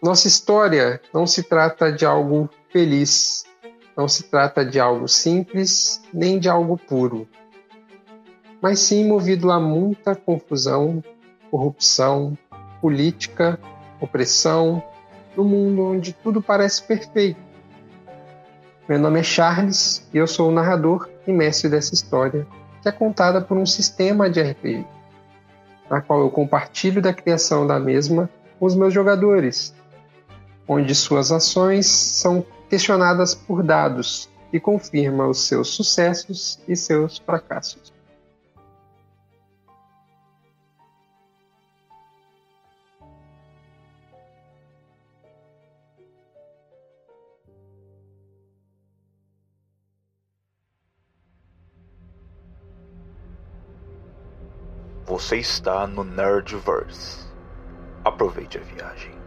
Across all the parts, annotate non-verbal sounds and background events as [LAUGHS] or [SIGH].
Nossa história não se trata de algo feliz, não se trata de algo simples, nem de algo puro, mas sim movido a muita confusão, corrupção, política, opressão, no mundo onde tudo parece perfeito. Meu nome é Charles e eu sou o narrador e mestre dessa história, que é contada por um sistema de RPG, na qual eu compartilho da criação da mesma com os meus jogadores, onde suas ações são questionadas por dados e confirma os seus sucessos e seus fracassos. Você está no Nerdverse. Aproveite a viagem.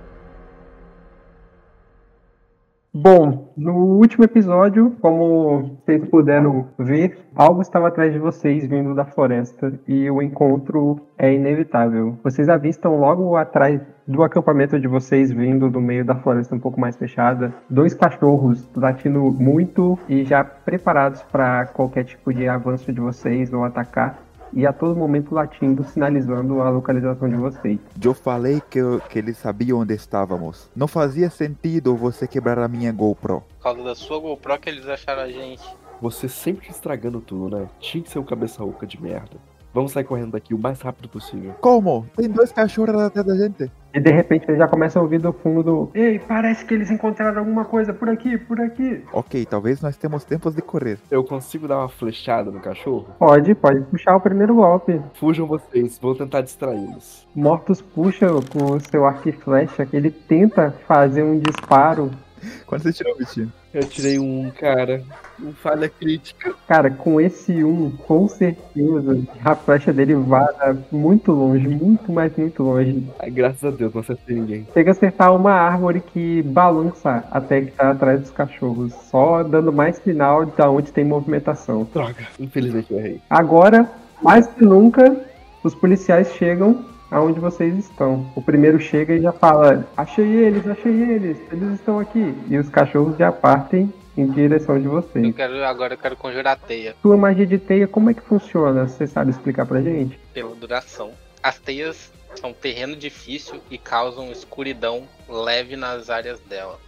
Bom, no último episódio, como vocês puderam ver, algo estava atrás de vocês vindo da floresta e o encontro é inevitável. Vocês avistam logo atrás do acampamento de vocês, vindo do meio da floresta um pouco mais fechada, dois cachorros latindo muito e já preparados para qualquer tipo de avanço de vocês ou atacar e a todo momento latindo, sinalizando a localização de vocês. Eu falei que, que eles sabiam onde estávamos. Não fazia sentido você quebrar a minha GoPro. Por causa da sua GoPro que eles acharam a gente. Você sempre estragando tudo, né? Tinha que ser um cabeça oca de merda. Vamos sair correndo daqui o mais rápido possível. Como? Tem dois cachorros atrás da gente. E de repente ele já começa a ouvir do fundo do Ei, parece que eles encontraram alguma coisa por aqui, por aqui. Ok, talvez nós temos tempos de correr. Eu consigo dar uma flechada no cachorro? Pode, pode puxar o primeiro golpe. Fujam vocês, vou tentar distraí-los. Mortus puxa com o seu arco e flecha, ele tenta fazer um disparo. [LAUGHS] Quando você tirou o bichinho? Eu tirei um, cara. Um falha crítica. Cara, com esse um, com certeza, a flecha dele vara muito longe, muito, mais muito longe. Ai, graças a Deus, não acertei ninguém. Chega a acertar uma árvore que balança até que tá atrás dos cachorros, só dando mais sinal de onde tem movimentação. Droga, infelizmente eu errei. Agora, mais que nunca, os policiais chegam aonde vocês estão. O primeiro chega e já fala: Achei eles, achei eles, eles estão aqui. E os cachorros já partem em direção de vocês. Eu quero, agora eu quero conjurar teia. Sua magia de teia, como é que funciona? Você sabe explicar pra gente? Pela duração. As teias são terreno difícil e causam escuridão leve nas áreas dela.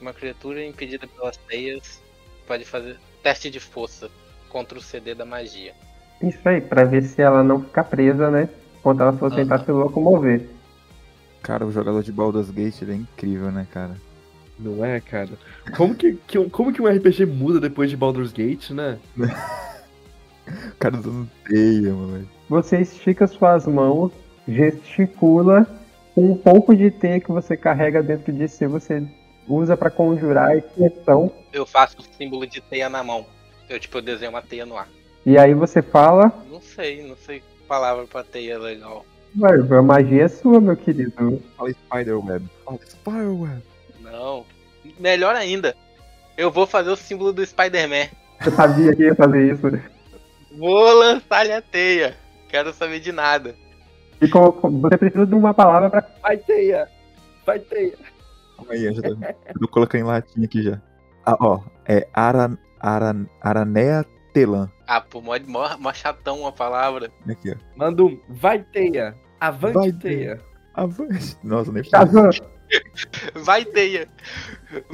Uma criatura impedida pelas teias pode fazer teste de força contra o CD da magia. Isso aí, pra ver se ela não fica presa, né? Quando ela for tentar se locomover. Cara, o jogador de Baldur's Gate ele é incrível, né, cara? Não é, cara? Como que, que, como que um RPG muda depois de Baldur's Gate, né? [LAUGHS] o cara usando teia, mano. Você estica suas mãos, gesticula, com um pouco de teia que você carrega dentro de si, você usa para conjurar a expressão. Eu faço o símbolo de teia na mão. Eu, tipo, eu desenho uma teia no ar. E aí você fala. Não sei, não sei palavra pra teia legal. Ué, a magia é sua, meu querido. Fala Spiderweb. Fala Spiderweb. Não. Melhor ainda. Eu vou fazer o símbolo do Spider-Man. Eu sabia que ia fazer isso. Vou lançar-lhe a teia. Quero saber de nada. E como, você precisa de uma palavra pra. Vai teia! Vai teia! Calma aí, eu já tô, eu colocando em latim aqui já. Ah, ó. É Aran, Aran, Aranea Telan. Ah, pô, mó, mó, mó chatão a palavra. Aqui, ó. Manda um vai teia. Avante Vai teia. Avante. Nossa, nem Shazam, Vai teia.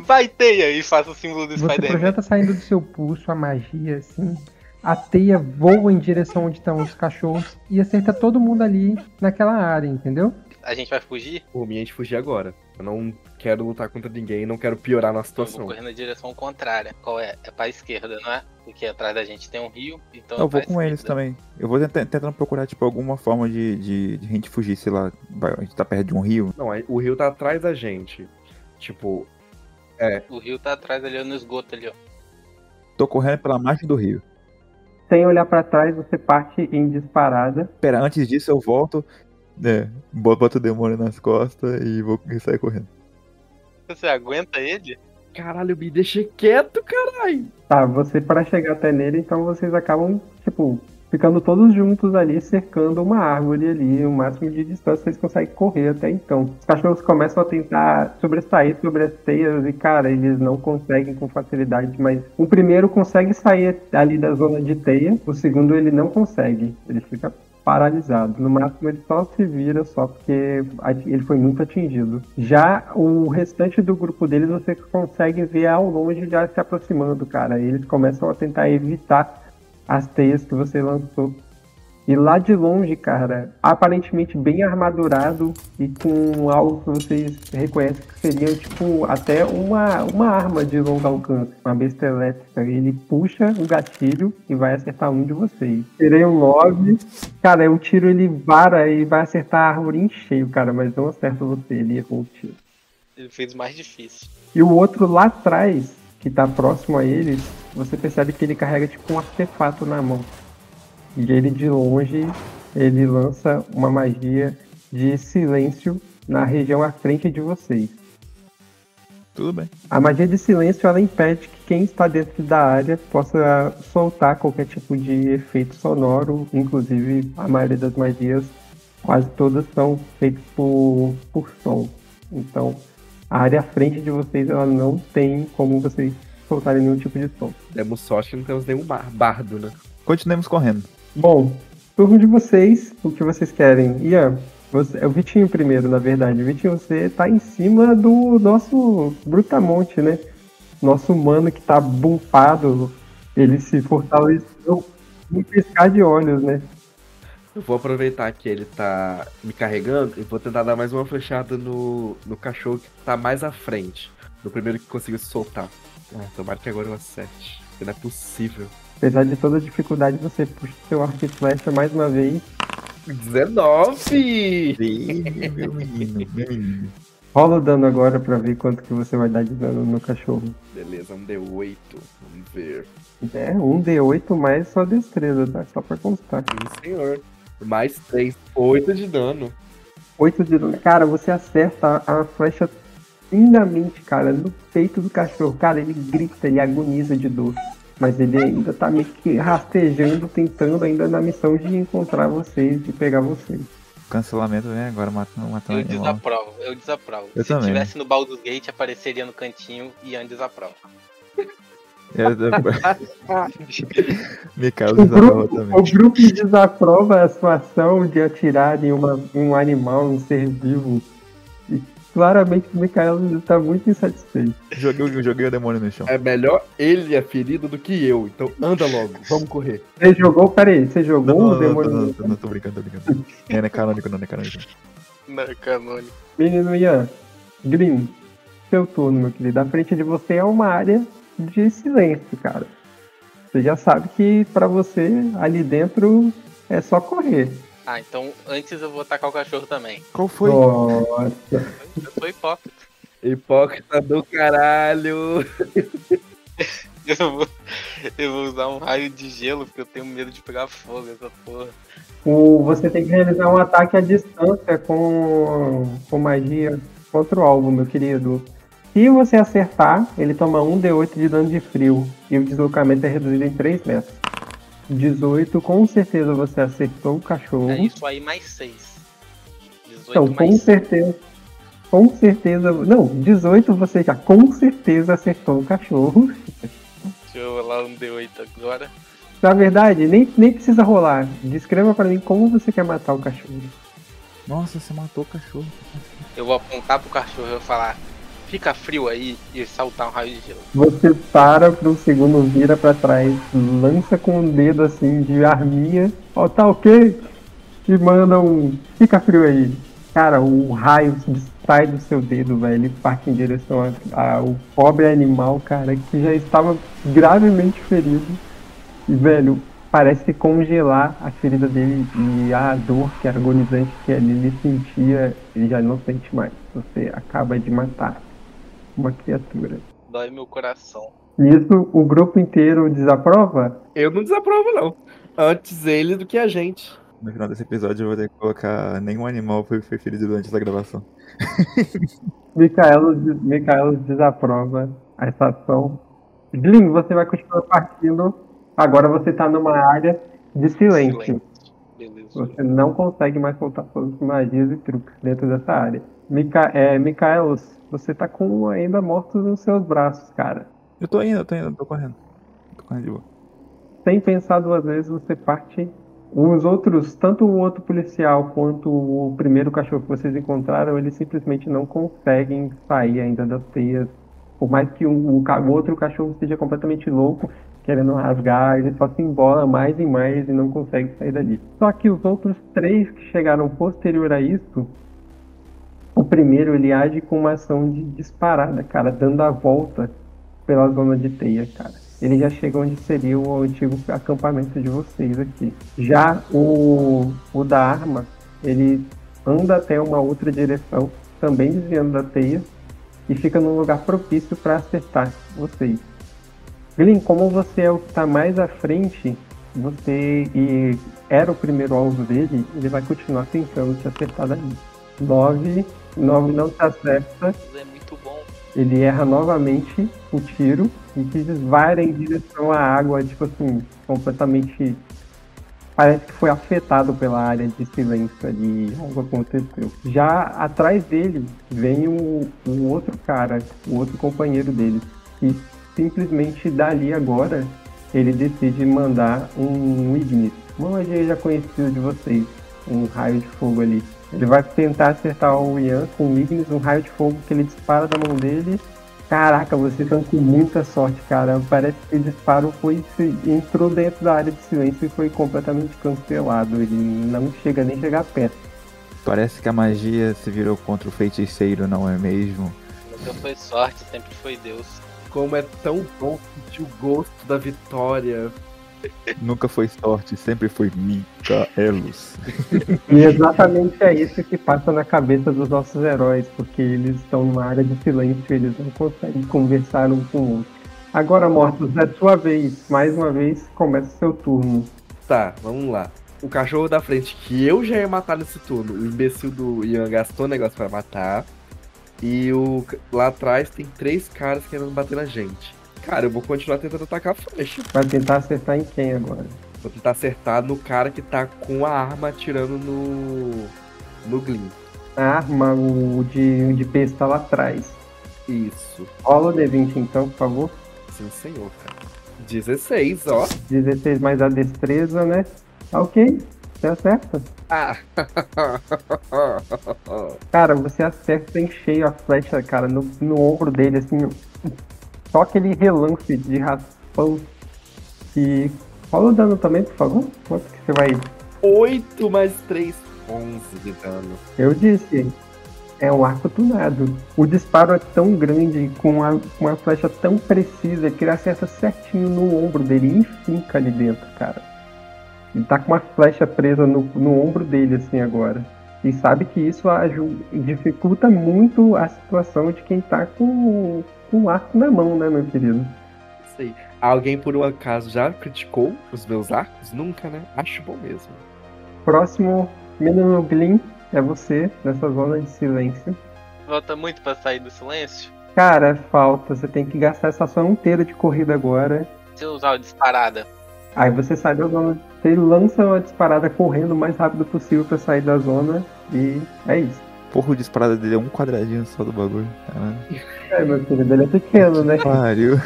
Vai teia. E faça o símbolo do você Spider-Man. projeta saindo do seu pulso a magia, assim. A teia voa em direção onde estão os cachorros e acerta todo mundo ali naquela área, entendeu? A gente vai fugir? Por mim, a gente fugir agora. Eu não quero lutar contra ninguém, não quero piorar na Eu vou situação. correr na direção contrária. Qual é? É pra esquerda, não é? Porque atrás da gente tem um rio, então Eu é vou com eles esquerda. também. Eu vou tenta- tentando procurar, tipo, alguma forma de, de, de a gente fugir, sei lá. A gente tá perto de um rio. Não, o rio tá atrás da gente. Tipo, O rio tá atrás ali, no esgoto ali, ó. Tô correndo pela margem do rio. Sem olhar pra trás, você parte em disparada. Pera, antes disso eu volto, né, boto o demônio nas costas e vou sair correndo. Você aguenta ele? Caralho, me deixa quieto, caralho. Tá, você para chegar até nele, então vocês acabam, tipo, ficando todos juntos ali, cercando uma árvore ali, o máximo de distância eles conseguem correr até então. Os cachorros começam a tentar sobressair sobre as teias e, cara, eles não conseguem com facilidade, mas o primeiro consegue sair ali da zona de teia, o segundo ele não consegue, ele fica paralisado. No máximo ele só se vira só porque ele foi muito atingido. Já o restante do grupo deles você consegue ver ao longe já se aproximando, cara. Eles começam a tentar evitar as teias que você lançou. E lá de longe, cara, aparentemente bem armadurado e com algo que vocês reconhecem que seria tipo até uma, uma arma de longo alcance, uma besta elétrica. Ele puxa o gatilho e vai acertar um de vocês. Tirei um 9. Cara, o tiro ele vara e vai acertar a árvore em cheio, cara, mas não acerta você, ele errou o tiro. Ele fez mais difícil. E o outro lá atrás, que tá próximo a eles, você percebe que ele carrega tipo um artefato na mão. E ele de longe, ele lança uma magia de silêncio na região à frente de vocês. Tudo bem. A magia de silêncio ela impede que quem está dentro da área possa soltar qualquer tipo de efeito sonoro, inclusive a maioria das magias, quase todas são feitas por, por som. Então, a área à frente de vocês ela não tem como vocês soltarem nenhum tipo de som. Demos sorte que não temos nenhum bar bardo, né? Continuemos correndo. Bom, turno de vocês, o que vocês querem? Ian, você, é o Vitinho primeiro, na verdade. Vitinho, você tá em cima do nosso Brutamonte, né? Nosso humano que tá bumpado, ele se fortaleceu em piscar de olhos, né? Eu vou aproveitar que ele tá me carregando e vou tentar dar mais uma flechada no, no cachorro que tá mais à frente. No primeiro que conseguiu se soltar. Ah, tomara que agora eu acerte. Não é possível. Apesar de toda a dificuldade, você puxa seu arco e flecha mais uma vez. 19! meu menino, meu menino. Rola o dano agora pra ver quanto que você vai dar de dano no cachorro. Beleza, um D8. Vamos ver. É, um D8 mais sua destreza, tá? Só pra constar. Sim, senhor. Mais 3. 8 de dano. 8 de dano. Cara, você acerta a flecha lindamente, cara, no peito do cachorro. Cara, ele grita, ele agoniza de dor. Mas ele ainda tá meio que rastejando, tentando ainda na missão de encontrar vocês, de pegar vocês. Cancelamento vem agora, matando, matando Eu animal. desaprovo, eu desaprovo. Eu Se também. tivesse no Baldur's Gate, apareceria no cantinho e Ian [LAUGHS] desaprova. Eu, O desaprova grupo, também. o grupo desaprova a situação de atirar em uma- um animal, um ser vivo. Claramente o Mikael está muito insatisfeito. Joguei, joguei o demônio no chão. É melhor ele é ferido do que eu. Então anda logo, vamos correr. Você jogou, peraí, você Não, jogou não, o não, demônio? não, não, não, tô brincando, tô brincando. Não é canônico, não é canônico. Não, canônico. Menino Ian, Green, seu turno, meu querido. À frente de você é uma área de silêncio, cara. Você já sabe que pra você ali dentro é só correr. Ah, então antes eu vou atacar o cachorro também. Qual foi? Nossa. Eu sou hipócrita. Hipócrita do caralho. [LAUGHS] Eu vou, eu vou usar um raio de gelo porque eu tenho medo de pegar fogo essa porra. O, você tem que realizar um ataque à distância com, com magia contra o alvo, meu querido. Se você acertar, ele toma 1d8 de dano de frio e o deslocamento é reduzido em 3 metros. 18, com certeza você acertou o cachorro. É isso aí mais 6. 18 Então, com mais seis. certeza. Com certeza. Não, 18 você já com certeza acertou o cachorro. Deixa eu rolar um D8 agora. Na verdade, nem, nem precisa rolar. Descreva pra mim como você quer matar o cachorro. Nossa, você matou o cachorro. Eu vou apontar pro cachorro e eu vou falar: fica frio aí e saltar um raio de gelo. Você para pro segundo, vira pra trás, lança com o dedo assim de arminha, ó, tá ok? E manda um. Fica frio aí. Cara, o raio sai do seu dedo, velho. Ele parte em direção ao pobre animal, cara, que já estava gravemente ferido. E, velho, parece congelar a ferida dele e a dor que era agonizante que ele sentia, ele já não sente mais. Você acaba de matar uma criatura. Dói meu coração. Nisso, o grupo inteiro desaprova? Eu não desaprovo, não. Antes ele do que a gente. No final desse episódio eu vou ter que colocar nenhum animal foi, ferido durante essa gravação. [LAUGHS] Micaelo, Micaelo desaprova a estação. Glyn, você vai continuar partindo. Agora você tá numa área de silêncio. Beleza. Você não consegue mais soltar suas magias e truques dentro dessa área. Mica é, Micaelos, você tá com ainda mortos nos seus braços, cara. Eu tô indo, eu tô indo, tô correndo. Tô correndo de boa. Sem pensar duas vezes, você parte. Os outros, tanto o outro policial quanto o primeiro cachorro que vocês encontraram, eles simplesmente não conseguem sair ainda das teias. Por mais que um- o outro cachorro esteja completamente louco, querendo rasgar, ele só se embola mais e mais e não consegue sair dali. Só que os outros três que chegaram posterior a isso, o primeiro ele age com uma ação de disparada, cara, dando a volta pela zona de teia, cara. Ele já chega onde seria o antigo acampamento de vocês aqui. Já o, o da arma, ele anda até uma outra direção, também desviando da teia, e fica num lugar propício para acertar vocês. Glyn, como você é o que está mais à frente, você e era o primeiro alvo dele, ele vai continuar tentando te acertar daí. 9, 9 não te acerta, É muito bom. ele erra novamente o tiro e que vai em direção à água, tipo assim, completamente. Parece que foi afetado pela área de silêncio ali, algo aconteceu. Já atrás dele vem o, o outro cara, o outro companheiro dele, que simplesmente dali agora ele decide mandar um Ignis, uma magia já conhecida de vocês, um raio de fogo ali. Ele vai tentar acertar o Ian com o Ignis, um raio de fogo que ele dispara da mão dele. Caraca, vocês estão com muita sorte, cara. Parece que o disparo foi entrou dentro da área de silêncio e foi completamente cancelado. Ele não chega nem a chegar perto. Parece que a magia se virou contra o feiticeiro, não é mesmo? Nunca foi sorte, sempre foi Deus. Como é tão bom sentir o gosto da vitória. Nunca foi sorte, sempre foi Micaelos. E exatamente é isso que passa na cabeça dos nossos heróis, porque eles estão numa área de silêncio, eles não conseguem conversar um com o outro. Agora, Mortos, é sua vez. Mais uma vez, começa o seu turno. Tá, vamos lá. O cachorro da frente que eu já ia matar nesse turno. O imbecil do Ian gastou negócio pra matar. E o lá atrás tem três caras querendo bater na gente. Cara, eu vou continuar tentando atacar a flecha. Vai tentar acertar em quem agora? Vou tentar acertar no cara que tá com a arma atirando no. no Glyn. A arma, o de, de besta lá atrás. Isso. Rola o D20 então, por favor. Sim, senhor, cara. 16, ó. 16 mais a destreza, né? Tá ok. Você acerta. Ah! [LAUGHS] Cara, você acerta em cheio a flecha, cara, no, no ombro dele, assim. Só aquele relance de raspão. E. Rola o dano também, por favor. Quanto que você vai. 8 mais 3, 11 de dano. Eu disse. É um arco tunado. O disparo é tão grande, com uma, uma flecha tão precisa, que ele acerta certinho no ombro dele e finca ali dentro, cara. Ele tá com uma flecha presa no, no ombro dele, assim, agora. E sabe que isso aju- dificulta muito a situação de quem tá com, com o arco na mão, né, meu querido? Isso aí. Alguém por um acaso já criticou os meus arcos? Nunca, né? Acho bom mesmo. Próximo, menino Glyn, é você, nessa zona de silêncio. Falta muito pra sair do silêncio. Cara, falta. Você tem que gastar essa ação inteira de corrida agora. Se eu usar o disparada, Aí você sai da zona, você lança uma disparada correndo o mais rápido possível pra sair da zona e é isso. Porra, o disparado dele é um quadradinho só do bagulho. Caralho. É, meu querido, ele é pequeno, né? Pariu.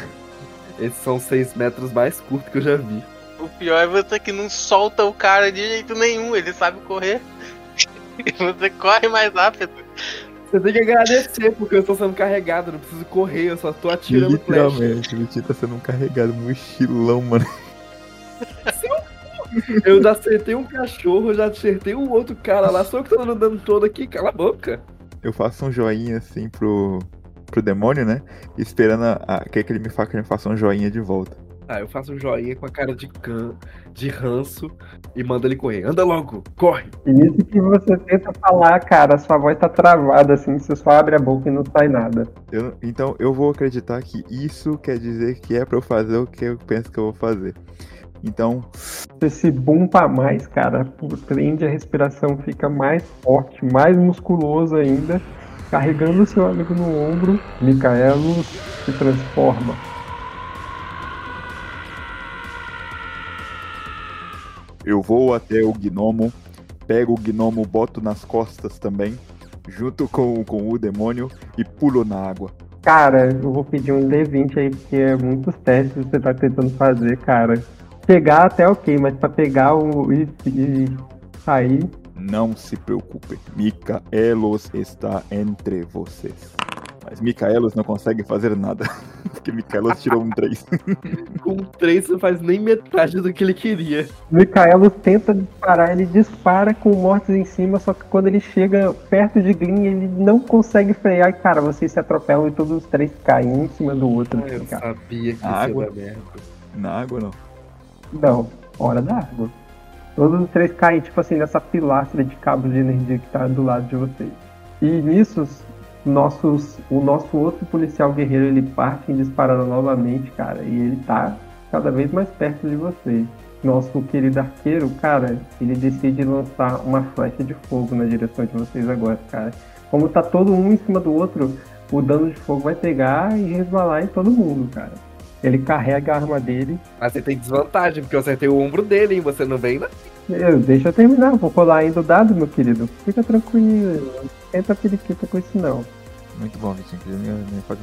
Esses são 6 metros mais curtos que eu já vi. o pior é você que não solta o cara de jeito nenhum, ele sabe correr. E [LAUGHS] você corre mais rápido. Você tem que agradecer, porque eu estou sendo carregado, eu não preciso correr, eu só tô atirando flecha. Literalmente, o Vitinho tá sendo um carregado mochilão, mano. [LAUGHS] Eu já acertei um cachorro, já acertei um outro cara lá, só eu que tô andando todo aqui, cala a boca. Eu faço um joinha assim pro, pro demônio, né? Esperando a, a, que ele me faça que ele me faça um joinha de volta. Tá, eu faço um joinha com a cara de can, de ranço e mando ele correr. Anda logo, corre! E nisso que você tenta falar, cara, sua voz tá travada, assim, você só abre a boca e não sai nada. Eu- então eu vou acreditar que isso quer dizer que é pra eu fazer o que eu penso que eu vou fazer. Então, Você se bumpa mais, cara, prende a respiração, fica mais forte, mais musculoso ainda, carregando o seu amigo no ombro, Micaelo se transforma. Eu vou até o gnomo, pego o gnomo, boto nas costas também, junto com, com o demônio e pulo na água. Cara, eu vou pedir um D20 aí, porque é muitos testes que você tá tentando fazer, cara. Chegar até ok, mas pra pegar o. e, e sair. Não se preocupe, Micaelos está entre vocês. Mas Micaelos não consegue fazer nada, [LAUGHS] porque Micaelos tirou um 3. [LAUGHS] Com três não faz nem metade do que ele queria. Micaelo tenta disparar, ele dispara com mortes em cima, só que quando ele chega perto de Green, ele não consegue frear e, cara, vocês se atropelam e todos os três caem um em cima do outro. Ah, eu cara. sabia que isso Água. ia dar merda. Na água não. Não, hora da água. Todos os três caem, tipo assim, nessa pilastra de cabos de energia que tá do lado de vocês. E nisso, nossos, o nosso outro policial guerreiro, ele parte em disparando novamente, cara, e ele tá cada vez mais perto de vocês. Nosso querido arqueiro, cara, ele decide lançar uma flecha de fogo na direção de vocês agora, cara. Como tá todo um em cima do outro, o dano de fogo vai pegar e resvalar em todo mundo, cara. Ele carrega a arma dele Mas você tem desvantagem, porque eu acertei o ombro dele, hein? Você não vem, né? Eu, deixa eu terminar, vou colar ainda o dado, meu querido. Fica tranquilo, não tenta periquita com isso não. Muito bom, Vicente. Pode...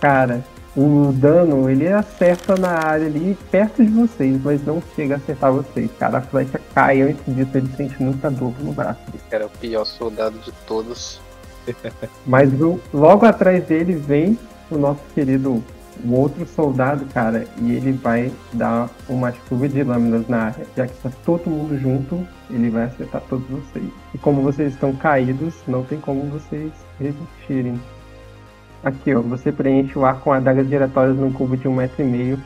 Cara, o dano ele acerta na área ali perto de vocês, mas não chega a acertar vocês. Cara, a flecha cai antes disso, ele sente muita dor no braço. Esse cara é o pior soldado de todos. Mas logo atrás dele vem o nosso querido o outro soldado, cara, e ele vai dar uma chuva de lâminas na área. Já que tá todo mundo junto, ele vai acertar todos vocês. E como vocês estão caídos, não tem como vocês resistirem. Aqui, ó, você preenche o ar com adagas giratórias num cubo de um metro e meio,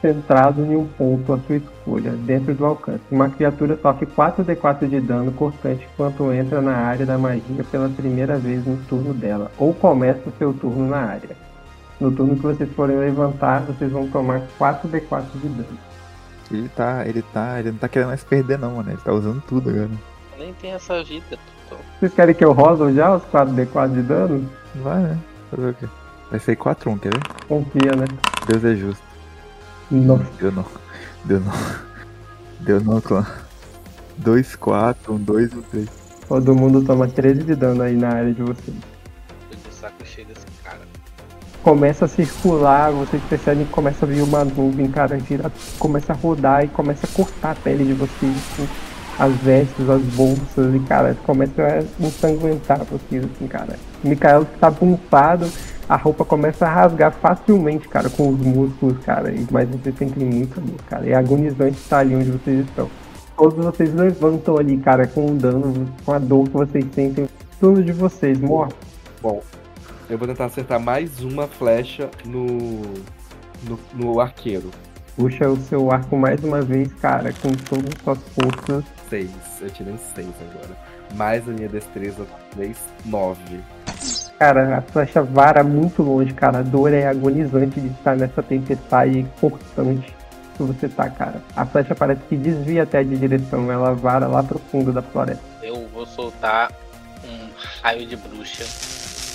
centrado em um ponto à sua escolha, dentro do alcance. Uma criatura sofre 4d4 de dano cortante quando entra na área da magia pela primeira vez no turno dela, ou começa o seu turno na área. No turno que vocês forem levantar, vocês vão tomar 4d4 de dano. Ele tá, ele tá, ele não tá querendo mais perder não, mano. Ele tá usando tudo agora. Nem tem essa vida, Totó. Vocês querem que eu rolo já os 4d4 de dano? Vai, né? Fazer o quê? Vai ser 4-1, quer ver? Confia, né? Deus é justo. Nossa, Deu não. Deu não. Deu não, clã. 2, 4, 1, 2 e 3. todo mundo toma 13 de dano aí na área de vocês. Tô de saco cheio. Começa a circular, vocês percebem que começa a vir uma nuvem, cara, gira, começa a rodar e começa a cortar a pele de vocês, assim, as vestes, as bolsas, e cara, começa a ensanguentar vocês, assim, cara. O Mikael está bumpado, a roupa começa a rasgar facilmente, cara, com os músculos, cara, e- mas vocês sentem muita dor, cara, é agonizante estar ali onde vocês estão. Todos vocês levantam ali, cara, com o dano, com a dor que vocês sentem, tudo de vocês, morto. Bom, eu vou tentar acertar mais uma flecha no, no, no arqueiro. Puxa o seu arco mais uma vez, cara, com todas as suas forças. Seis. Eu tirei um seis agora. Mais a minha destreza, três, nove. Cara, a flecha vara muito longe, cara. A dor é agonizante de estar nessa tempestade cortante que você tá, cara. A flecha parece que desvia até de direção, ela vara lá pro fundo da floresta. Eu vou soltar um raio de bruxa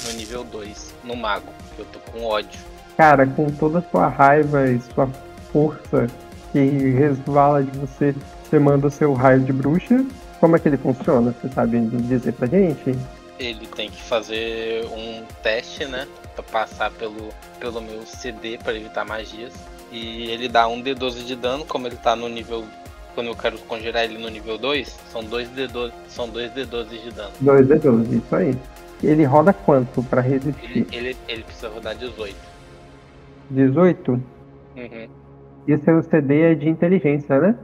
no nível 2, no mago, eu tô com ódio. Cara, com toda a sua raiva e sua força que resvala de você, você manda o seu raio de bruxa. Como é que ele funciona? Você sabe dizer pra gente? Ele tem que fazer um teste, né? Pra passar pelo, pelo meu CD pra evitar magias. E ele dá um D12 de dano, como ele tá no nível. Quando eu quero conjurar ele no nível 2, são dois D12, são dois D12 de dano. 2 é 12, isso aí. Ele roda quanto pra resistir? Ele, ele, ele precisa rodar 18. 18? Uhum. E o seu CD é de inteligência, né?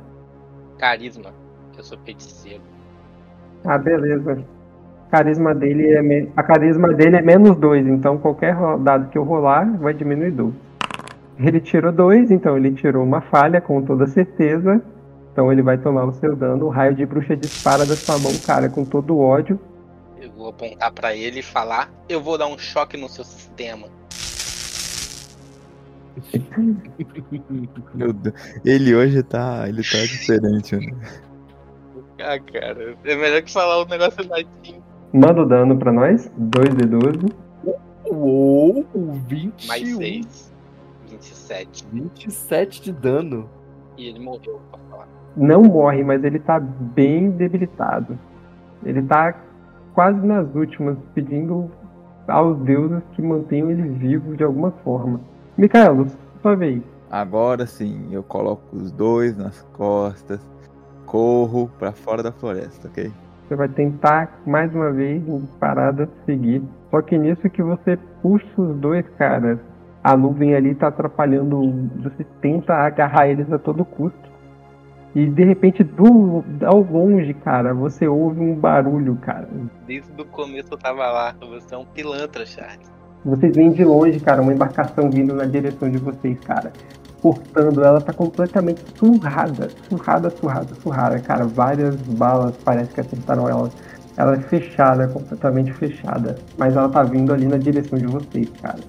Carisma, eu sou feiticeiro. Ah, beleza. Carisma dele é me- a carisma dele é menos 2, então qualquer dado que eu rolar vai diminuir 2. Ele tirou 2, então ele tirou uma falha com toda certeza. Então ele vai tomar o seu dano. O raio de bruxa dispara da sua mão, cara, com todo o ódio. Vou apontar pra ele e falar: Eu vou dar um choque no seu sistema. Meu Deus. Ele hoje tá. Ele tá [LAUGHS] diferente, né? Ah, cara, é melhor que falar um negócio latim. Manda o dano pra nós. 2 de 12. Uou, 21. Mais 6. 27. 27 de dano. E ele morreu, pra falar. não morre, mas ele tá bem debilitado. Ele tá quase nas últimas, pedindo aos deuses que mantenham ele vivo de alguma forma. Micaelo, sua vez. Agora sim, eu coloco os dois nas costas, corro pra fora da floresta, ok? Você vai tentar mais uma vez em parada seguir. Só que nisso que você puxa os dois caras, a nuvem ali tá atrapalhando. Você tenta agarrar eles a todo custo. E de repente, do, ao longe, cara, você ouve um barulho, cara. Desde o começo eu tava lá. Você é um pilantra, Charles. Vocês veem de longe, cara, uma embarcação vindo na direção de vocês, cara. Cortando, ela tá completamente surrada, surrada, surrada, surrada, cara. Várias balas parece que acertaram ela. Ela é fechada, completamente fechada. Mas ela tá vindo ali na direção de vocês, cara.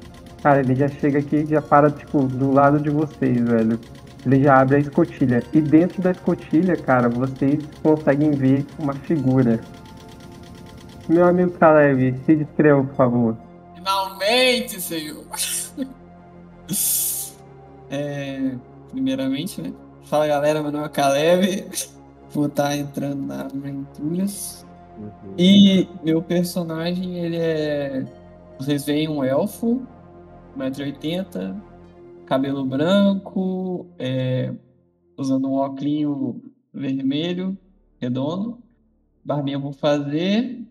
Cara, ele já chega aqui e já para, tipo, do lado de vocês, velho. Ele já abre a escotilha. E dentro da escotilha, cara, vocês conseguem ver uma figura. Meu amigo Caleb, se descreva, por favor. Finalmente, senhor. É, primeiramente, né? Fala galera, meu nome é Caleb. Vou estar entrando na Aventuras. E meu personagem, ele é. Vocês veem um elfo, 1,80m, cabelo branco, é, usando um óculos vermelho, redondo. Barbinha vou fazer.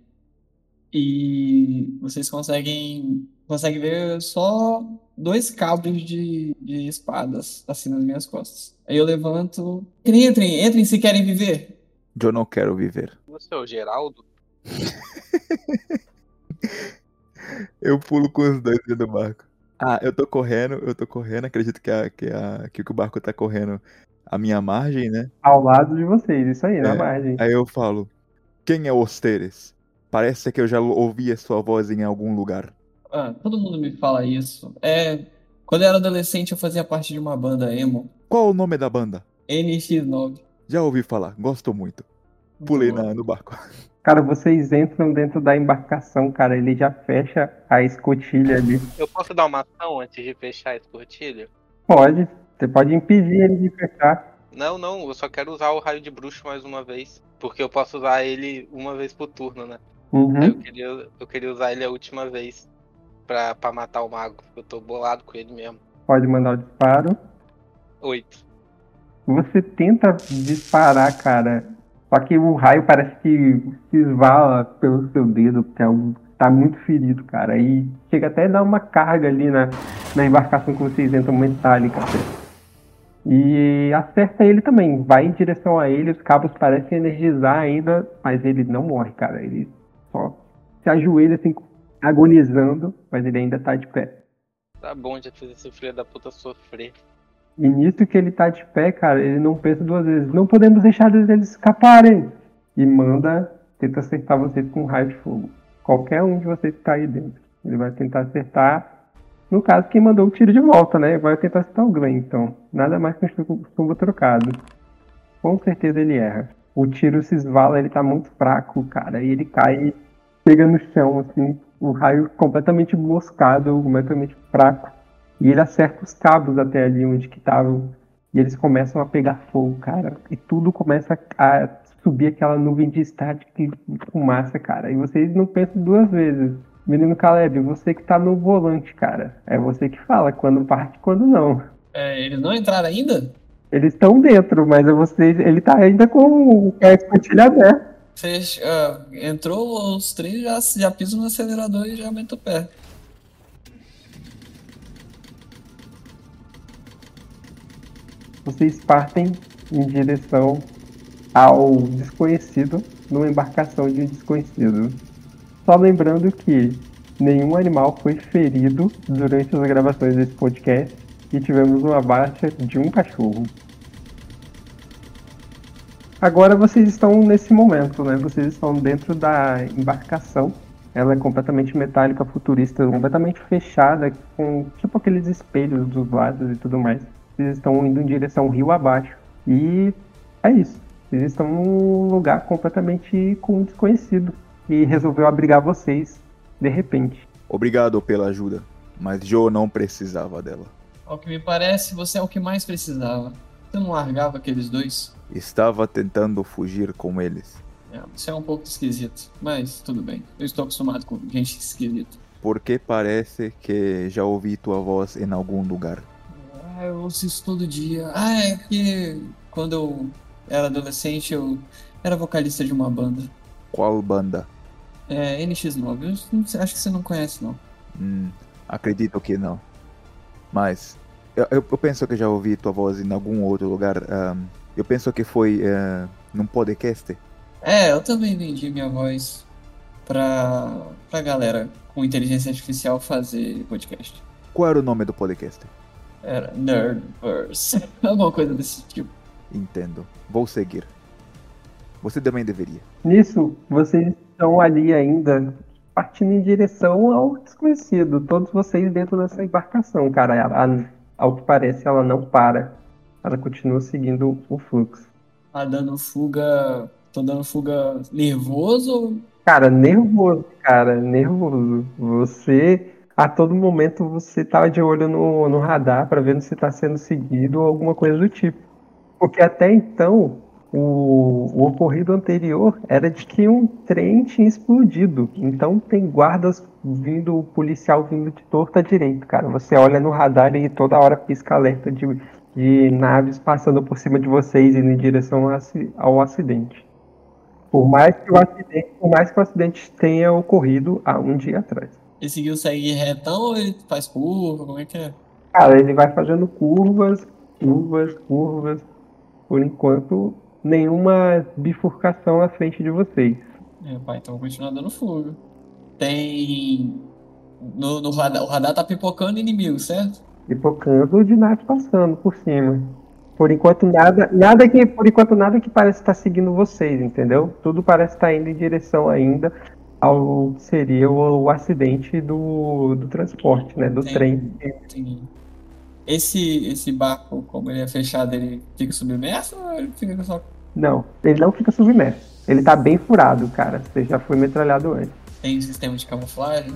E vocês conseguem, conseguem ver só dois cabos de, de espadas assim nas minhas costas. Aí eu levanto. Entrem, entrem se querem viver. Eu não quero viver. Você é o Geraldo? [LAUGHS] Eu pulo com os dois dentro do barco. Ah, eu tô correndo, eu tô correndo, acredito que, a, que, a, que o barco tá correndo a minha margem, né? Ao lado de vocês, isso aí, na É. margem. Aí eu falo, quem é Osteres? Parece que eu já ouvi a sua voz em algum lugar. Ah, todo mundo me fala isso. É, quando eu era adolescente eu fazia parte de uma banda emo, Qual o nome da banda? NX9. Já ouvi falar, gosto muito. Pulei na, no barco. Cara, vocês entram dentro da embarcação, cara. Ele já fecha a escotilha ali. Eu posso dar uma ação antes de fechar a escotilha? Pode. Você pode impedir ele de fechar. Não, não, eu só quero usar o raio de bruxo mais uma vez. Porque eu posso usar ele uma vez por turno, né? Uhum. Eu, queria, eu queria usar ele a última vez pra, pra matar o mago. Eu tô bolado com ele mesmo. Pode mandar o disparo. Oito. Você tenta disparar, cara. Só que o raio parece que se esvala pelo seu dedo, porque é um- tá muito ferido, cara. E chega até a dar uma carga ali na, na embarcação que vocês entram metálica. E acerta ele também. Vai em direção a ele, os cabos parecem energizar ainda, mas ele não morre, cara. Ele só se ajoelha assim, agonizando, mas ele ainda tá de pé. Tá bom, já fiz esse filho da puta sofrer. E nisso que ele tá de pé, cara, ele não pensa duas vezes. Não podemos deixar eles escaparem. E manda, tenta acertar vocês com um raio de fogo. Qualquer um de vocês que tá aí dentro. Ele vai tentar acertar. No caso, quem mandou o tiro de volta, né? Vai tentar acertar o Glenn, então. Nada mais que um chumbo- trocado. Com certeza ele erra. O tiro se esvala, ele tá muito fraco, cara. E ele cai, pega no chão, assim. O raio completamente moscado, completamente fraco. E ele acerta os cabos até ali onde que estavam. E eles começam a pegar fogo, cara. E tudo começa a subir aquela nuvem de estática e fumaça, cara. E vocês não pensam duas vezes. Menino Caleb, você que tá no volante, cara. É você que fala quando parte e quando não. É, eles não entraram ainda? Eles estão dentro, mas é você, ele tá ainda com a escotilha aberta. Fez, ah, entrou os três, já, já no acelerador e já aumenta o pé. Vocês partem em direção ao desconhecido numa embarcação de um desconhecido. Só lembrando que nenhum animal foi ferido durante as gravações desse podcast e tivemos uma baixa de um cachorro. Agora vocês estão nesse momento, né? Vocês estão dentro da embarcação. Ela é completamente metálica, futurista, completamente fechada, com tipo aqueles espelhos dos lados e tudo mais. Vocês estão indo em direção rio abaixo. E é isso. Vocês estão num lugar completamente com um desconhecido. E resolveu abrigar vocês de repente. Obrigado pela ajuda, mas Joe não precisava dela. Ao que me parece, você é o que mais precisava. Você não largava aqueles dois? Estava tentando fugir com eles. É, isso é um pouco esquisito, mas tudo bem. Eu estou acostumado com gente esquisita. Porque parece que já ouvi tua voz em algum lugar. Ah, eu ouço isso todo dia. Ah, é que quando eu era adolescente eu era vocalista de uma banda. Qual banda? É, NX9. Eu não sei- acho que você não conhece, não. Hum, acredito que não. Mas eu, eu- eu penso que já ouvi tua voz em algum outro lugar. ahm, eu penso que foi eh, num podcast. É, eu também vendi minha voz pra, pra galera com inteligência artificial fazer podcast. Qual era o nome do podcast? Era Nerdverse. [LAUGHS] Alguma coisa desse tipo. Entendo. Vou seguir. Você também deveria. Nisso, vocês estão ali ainda partindo em direção ao desconhecido. Todos vocês dentro dessa embarcação, cara. Ela- ao que parece, ela não para. Ela continua seguindo o fluxo. Tá dando fuga. Tô dando fuga nervoso Cara, nervoso, cara, nervoso. Você, a todo momento, você tava de olho no, no radar pra ver se tá sendo seguido ou alguma coisa do tipo. Porque até então, o, o ocorrido anterior era de que um trem tinha explodido. Então tem guardas vindo, policial vindo de torta à direita, cara. Você olha no radar e toda hora pisca alerta de, de naves passando por cima de vocês indo em direção ao acidente. Por mais que o acidente, por mais que o acidente tenha ocorrido há um dia atrás. Ele seguiu seguir retão ou ele faz curva? Como é que é? Cara, ele vai fazendo curvas, curvas, curvas. Por enquanto, nenhuma bifurcação à frente de vocês. É, pai, então vou continuar dando fuga. Tem. No, no radar, o radar tá pipocando inimigo, certo? Pipocando de nave passando por cima. Por enquanto nada, nada que, por enquanto nada que parece estar seguindo vocês, entendeu? Tudo parece estar indo em direção ainda ao que seria o, o acidente do, do transporte, né? Do trem. Entendi. Esse, esse barco, como ele é fechado, ele fica submerso ou ele fica só. Não, ele não fica submerso. Ele tá bem furado, cara. Você já foi metralhado antes. Tem um sistema de camuflagem?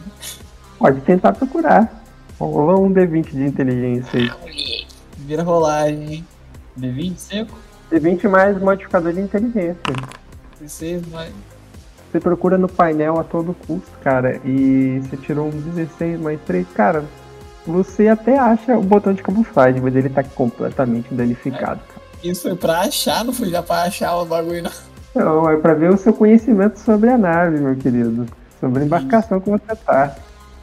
Pode tentar procurar. Rola um D20 de inteligência aí. Vira rolagem, hein? D20 seco? D20 mais modificador de inteligência. D6 mais. Você procura no painel a todo custo, cara, e você tirou um 16 mais 3. Cara, você até acha o botão de camuflagem, mas ele tá completamente danificado. cara. Isso foi pra achar, não foi já pra achar o bagulho, não. Não, é pra ver o seu conhecimento sobre a nave, meu querido. Sobre a embarcação que você tá.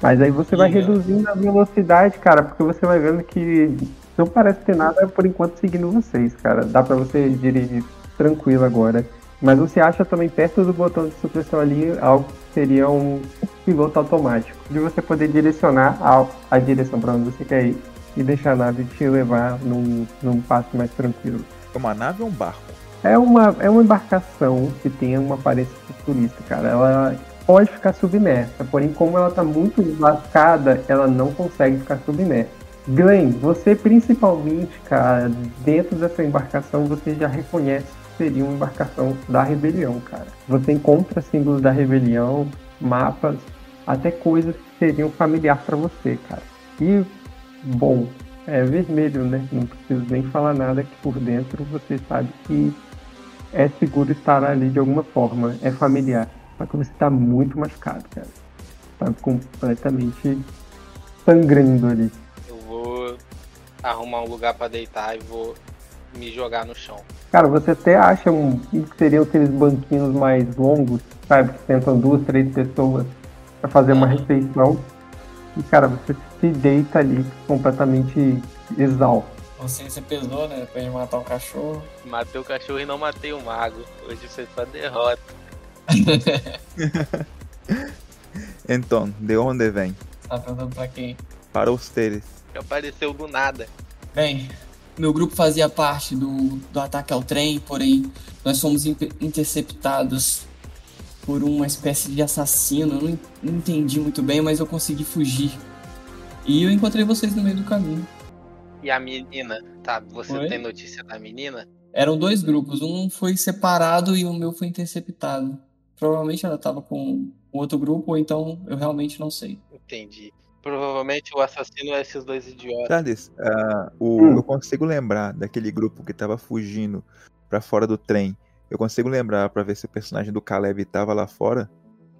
Mas aí você vai Legal. reduzindo a velocidade, cara, porque você vai vendo que não parece ter nada por enquanto seguindo vocês, cara. Dá pra você dirigir tranquilo agora. Mas você acha também perto do botão de supressão ali algo que seria um piloto automático, de você poder direcionar a, a direção pra onde você quer ir e deixar a nave te levar num, num passo mais tranquilo. É uma nave ou um barco? É uma, é uma embarcação que tem uma aparência futurista, cara. Ela pode ficar submersa, porém, como ela tá muito lascada, ela não consegue ficar submersa. Glenn, você principalmente, cara, dentro dessa embarcação, você já reconhece seria uma embarcação da rebelião, cara. Você encontra símbolos da rebelião, mapas, até coisas que seriam familiar pra você, cara. E, bom, é vermelho, né? Não preciso nem falar nada que por dentro você sabe que é seguro estar ali de alguma forma, é familiar. Só que você tá muito machucado, cara. Tá completamente sangrando ali. Eu vou arrumar um lugar pra deitar e vou me jogar no chão. Cara, você até acha um, que seriam aqueles banquinhos mais longos, sabe? Que sentam duas, três pessoas pra fazer uma refeição. E, cara, você se deita ali completamente exausto. Consciência pesou, né? Depois de matar um cachorro. Matei o cachorro e não matei o mago. Hoje foi só derrota. [LAUGHS] [LAUGHS] Então, de onde vem? Tá perguntando pra quem? Para ustedes. Que apareceu do nada. Bem, meu grupo fazia parte do, do ataque ao trem, porém nós fomos interceptados por uma espécie de assassino. Eu não entendi muito bem, mas eu consegui fugir. E eu encontrei vocês no meio do caminho. E a menina? Tá, você Oi? tem notícia da menina? Eram dois grupos, um foi separado e o meu foi interceptado. Provavelmente ela tava com outro grupo, ou então eu realmente não sei. Entendi. Provavelmente o assassino é esses dois idiotas. Thales, ah, o- Hum. eu consigo lembrar daquele grupo que tava fugindo pra fora do trem. Eu consigo lembrar pra ver se o personagem do Caleb tava lá fora.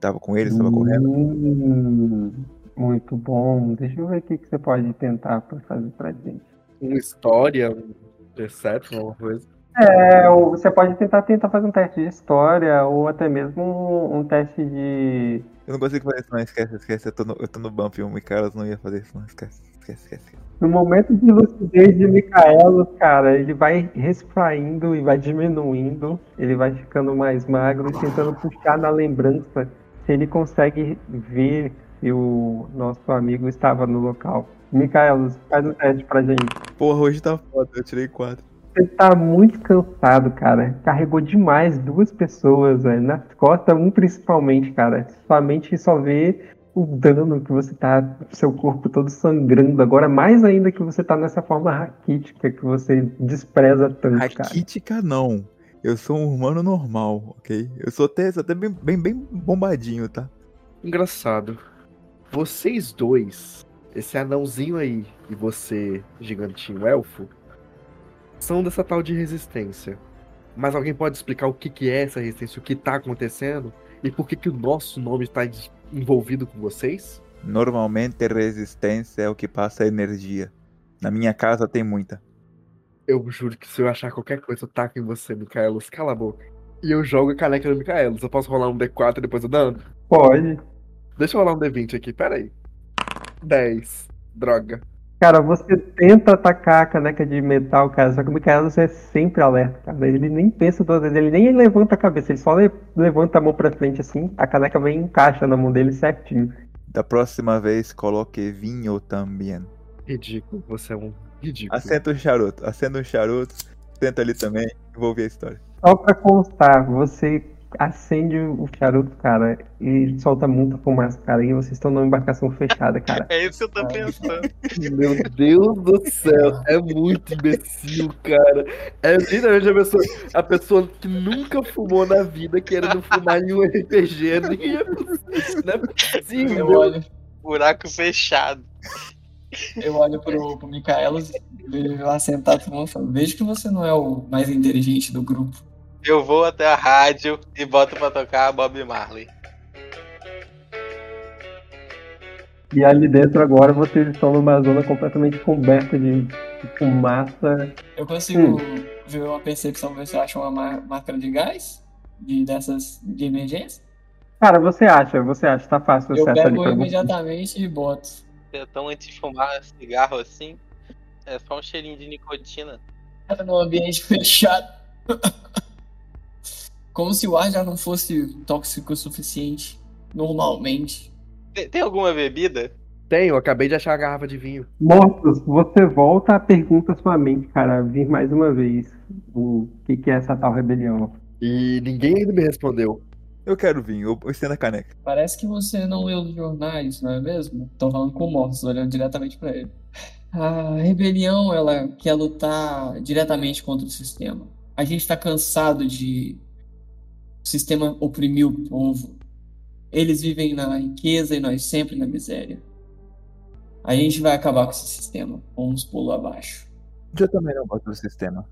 Tava com eles, tava correndo. Hum, muito bom. Deixa eu ver o que, que você pode tentar pra fazer pra gente. Uma história, um Perception, alguma coisa. É, você pode tentar, tentar fazer um teste de história ou até mesmo um, um teste de. Eu não consigo fazer isso, não. Esquece, esquece. Eu tô no, eu tô no bump. O Michaelas não ia fazer isso, não. Esquece, esquece, esquece. No momento de lucidez de Micaelos, cara, ele vai resfraindo e vai diminuindo, ele vai ficando mais magro e tentando puxar na lembrança se ele consegue ver se o nosso amigo estava no local. Micaelos, faz um teste pra gente. Porra, hoje tá foda. Eu tirei quatro. Você tá muito cansado, cara. Carregou demais duas pessoas, velho, nas costas, um principalmente, cara. Sua mente só vê o dano que você tá, seu corpo todo sangrando. Agora, mais ainda que você tá nessa forma raquítica que você despreza tanto, cara. Raquítica, não. Eu sou um humano normal, ok? Eu sou até, sou até bem, bem, bem bombadinho, tá? Engraçado. Vocês dois, esse anãozinho aí e você, gigantinho elfo, são dessa tal de resistência. Mas alguém pode explicar o que, que é essa resistência, o que tá acontecendo? E por que, que o nosso nome está envolvido com vocês? Normalmente resistência é o que passa energia. Na minha casa tem muita. Eu juro que se eu achar qualquer coisa, eu taco em você, Micaelos. Cala a boca. E eu jogo a caneca do Micaelos. Eu posso rolar um D4 e depois o dano? Pode. Deixa eu rolar um D20 aqui, pera aí. 10. Droga. Cara, você tenta atacar a caneca de metal, cara, só que o Micaelos é sempre alerta, cara. Ele nem pensa duas vezes, ele nem levanta a cabeça, ele só le- levanta a mão pra frente assim, a caneca vem e encaixa na mão dele certinho. Da próxima vez, coloque vinho também. Ridículo. Você é um ridículo. Acenda um charuto, acenda um charuto, senta ali também, e vou ouvir a história. Só pra constar, você acende o charuto, cara, e solta muita fumaça, cara, e vocês estão numa embarcação fechada, cara. [LAUGHS] É isso que eu tô pensando. Meu Deus do céu, é muito imbecil, cara. É literalmente a pessoa, a pessoa que nunca fumou na vida querendo fumar em um RPG. Nem é possível, não é possível. Eu olho, Buraco fechado. eu olho pro, pro Micaelos, vejo ele lá sentado fumando e falo, vejo que você não é o mais inteligente do grupo. Eu vou até a rádio e boto pra tocar Bob Marley. E ali dentro agora vocês estão numa zona completamente coberta de, fumaça. Eu consigo ver uma percepção, ver se eu acho uma máscara de gás de, dessas de emergência. Cara, você acha, você acha, tá fácil o Eu acesso ali pego pra você. imediatamente e boto. É tão antes de fumar cigarro assim. É só um cheirinho de nicotina. Cara, num ambiente [LAUGHS] fechado. Como se o ar já não fosse tóxico o suficiente, normalmente. Tem, tem alguma bebida? Tenho, eu acabei de achar a garrafa de vinho. Mortos, você volta a pergunta à sua mente, cara, vir mais uma vez o que, que é essa tal rebelião. E ninguém ainda me respondeu. Eu quero vinho, eu estendo a caneca. Parece que você não leu os jornais, não é mesmo? Tô falando com o Mortos, olhando diretamente pra ele. A rebelião, ela quer lutar diretamente contra o sistema. A gente tá cansado de o sistema oprimir o povo. Eles vivem na riqueza e nós sempre na miséria. A gente vai acabar com esse sistema, com uns pulos abaixo. Eu também não gosto do sistema.